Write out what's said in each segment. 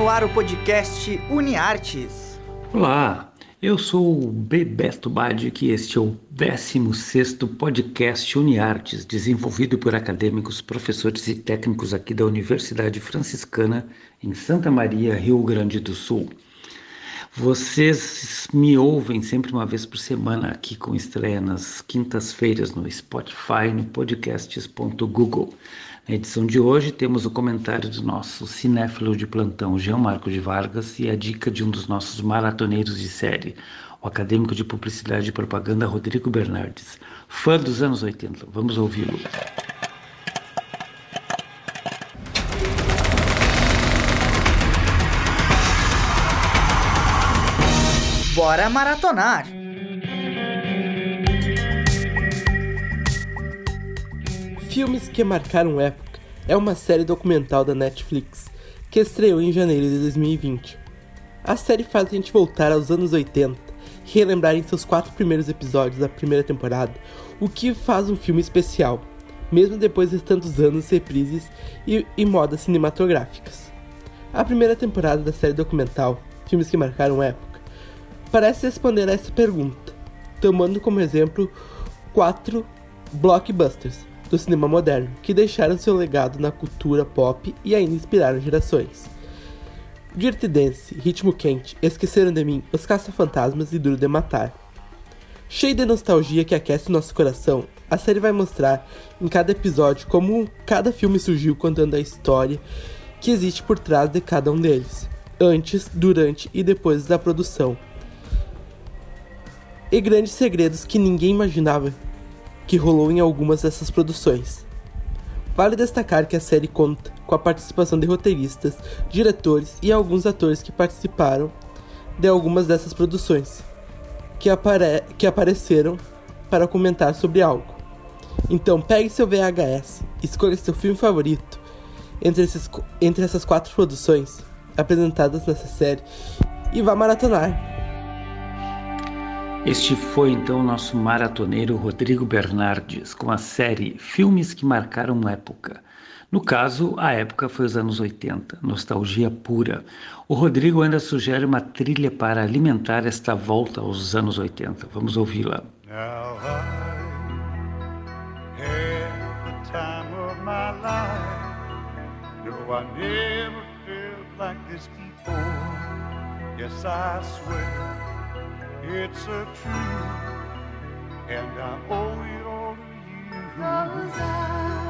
no ar o podcast UniArtes. Olá, eu sou o Bebeto Badi e este é o 16º podcast UniArtes, desenvolvido por acadêmicos, professores e técnicos aqui da Universidade Franciscana em Santa Maria, Rio Grande do Sul. Vocês me ouvem sempre uma vez por semana aqui com estreia nas quintas-feiras no Spotify, no podcasts.google. Na edição de hoje temos o comentário do nosso cinéfilo de plantão Jean Marco de Vargas e a dica de um dos nossos maratoneiros de série, o acadêmico de publicidade e propaganda Rodrigo Bernardes, fã dos anos 80. Vamos ouvi-lo. Bora maratonar! Filmes que marcaram época é uma série documental da Netflix que estreou em janeiro de 2020. A série faz a gente voltar aos anos 80 e relembrar em seus quatro primeiros episódios da primeira temporada o que faz um filme especial, mesmo depois de tantos anos, reprises e, e modas cinematográficas. A primeira temporada da série documental, Filmes que Marcaram Época, parece responder a essa pergunta, tomando como exemplo quatro blockbusters do cinema moderno, que deixaram seu legado na cultura pop e ainda inspiraram gerações. Dirty Dance, Ritmo Quente, Esqueceram de Mim, Os Caça-Fantasmas e Duro de Matar. Cheio de nostalgia que aquece nosso coração, a série vai mostrar em cada episódio como cada filme surgiu contando a história que existe por trás de cada um deles, antes, durante e depois da produção. E grandes segredos que ninguém imaginava que rolou em algumas dessas produções. Vale destacar que a série conta com a participação de roteiristas, diretores e alguns atores que participaram de algumas dessas produções, que, apare que apareceram para comentar sobre algo. Então pegue seu VHS, escolha seu filme favorito entre, esses, entre essas quatro produções apresentadas nessa série e vá maratonar. Este foi então o nosso maratoneiro Rodrigo Bernardes com a série Filmes que Marcaram Época. No caso, a época foi os anos 80, nostalgia pura. O Rodrigo ainda sugere uma trilha para alimentar esta volta aos anos 80. Vamos ouvi-la. Yes, I swear It's a truth, and I owe it all to you. Cause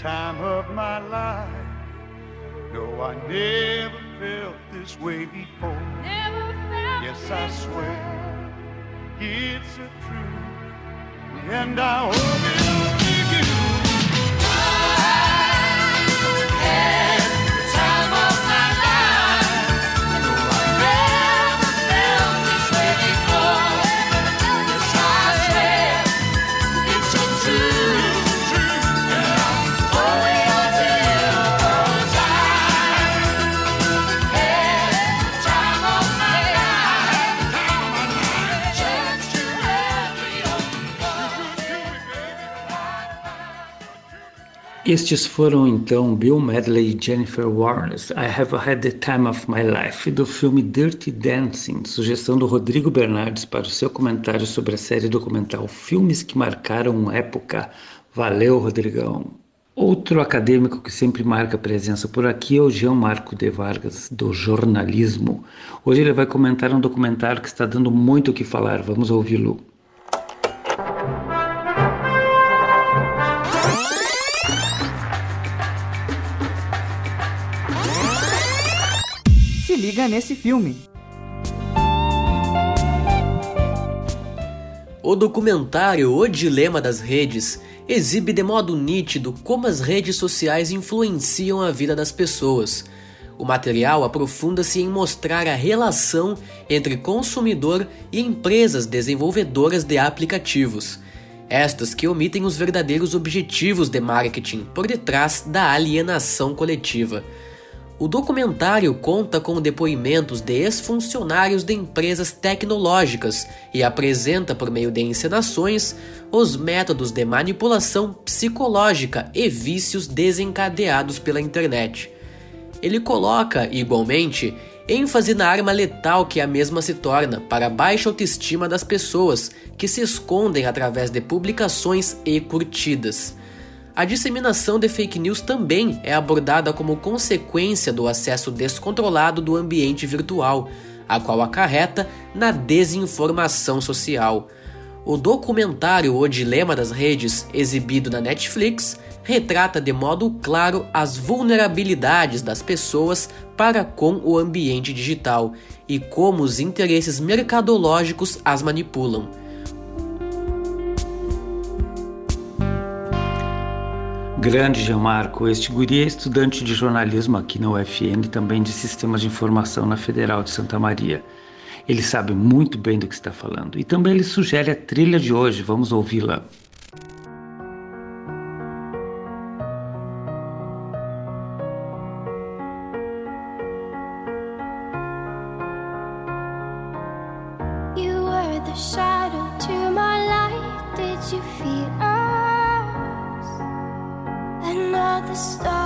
time of my life. No, I never felt this way before. yes, I swear it's the truth, and I hope it. Estes foram então Bill Medley e Jennifer Warnes, I Have Had the Time of My Life, do filme Dirty Dancing, sugestão do Rodrigo Bernardes para o seu comentário sobre a série documental Filmes que Marcaram Época. Valeu, Rodrigão! Outro acadêmico que sempre marca presença por aqui é o Jean Marco de Vargas, do jornalismo. Hoje ele vai comentar um documentário que está dando muito o que falar. Vamos ouvi-lo. Nesse filme. O documentário O Dilema das Redes exibe de modo nítido como as redes sociais influenciam a vida das pessoas. O material aprofunda-se em mostrar a relação entre consumidor e empresas desenvolvedoras de aplicativos, estas que omitem os verdadeiros objetivos de marketing por detrás da alienação coletiva. O documentário conta com depoimentos de ex-funcionários de empresas tecnológicas e apresenta, por meio de encenações, os métodos de manipulação psicológica e vícios desencadeados pela internet. Ele coloca, igualmente, ênfase na arma letal que a mesma se torna para a baixa autoestima das pessoas que se escondem através de publicações e curtidas. A disseminação de fake news também é abordada como consequência do acesso descontrolado do ambiente virtual, a qual acarreta na desinformação social. O documentário O Dilema das Redes, exibido na Netflix, retrata de modo claro as vulnerabilidades das pessoas para com o ambiente digital e como os interesses mercadológicos as manipulam. Grande Gianmarco, este guri é estudante de jornalismo aqui na UFN e também de sistemas de informação na Federal de Santa Maria. Ele sabe muito bem do que está falando e também ele sugere a trilha de hoje, vamos ouvi-la. the stars.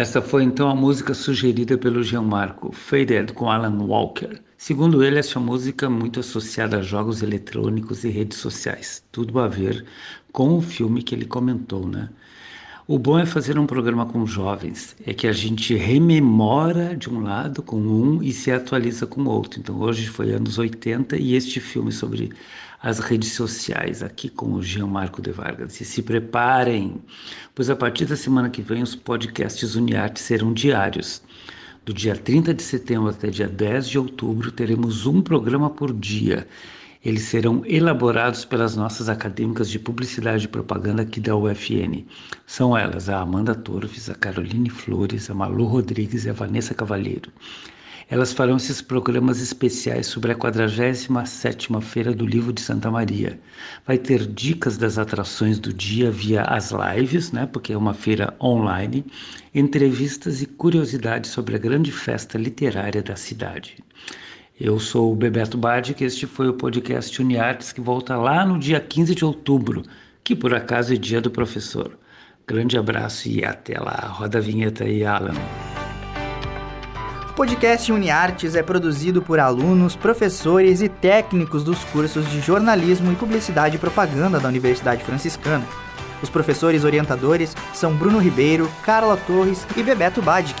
Essa foi então a música sugerida pelo Gianmarco, Faded com Alan Walker. Segundo ele, essa música é muito associada a jogos eletrônicos e redes sociais. Tudo a ver com o filme que ele comentou, né? O bom é fazer um programa com jovens, é que a gente rememora de um lado com um e se atualiza com o outro. Então hoje foi anos 80 e este filme sobre as redes sociais aqui com o Jean Marco de Vargas. E se preparem, pois a partir da semana que vem os podcasts Uniarte serão diários. Do dia 30 de setembro até dia 10 de outubro teremos um programa por dia eles serão elaborados pelas nossas acadêmicas de publicidade e propaganda aqui da UFN. São elas a Amanda Torves, a Caroline Flores, a Malu Rodrigues e a Vanessa Cavalheiro. Elas farão esses programas especiais sobre a 47ª Feira do Livro de Santa Maria. Vai ter dicas das atrações do dia via as lives, né, porque é uma feira online, entrevistas e curiosidades sobre a grande festa literária da cidade. Eu sou o Bebeto Badic e este foi o podcast Uniartes que volta lá no dia 15 de outubro, que por acaso é dia do professor. Grande abraço e até lá. Roda a vinheta aí, Alan. O podcast Uniartes é produzido por alunos, professores e técnicos dos cursos de jornalismo e publicidade e propaganda da Universidade Franciscana. Os professores orientadores são Bruno Ribeiro, Carla Torres e Bebeto Badic.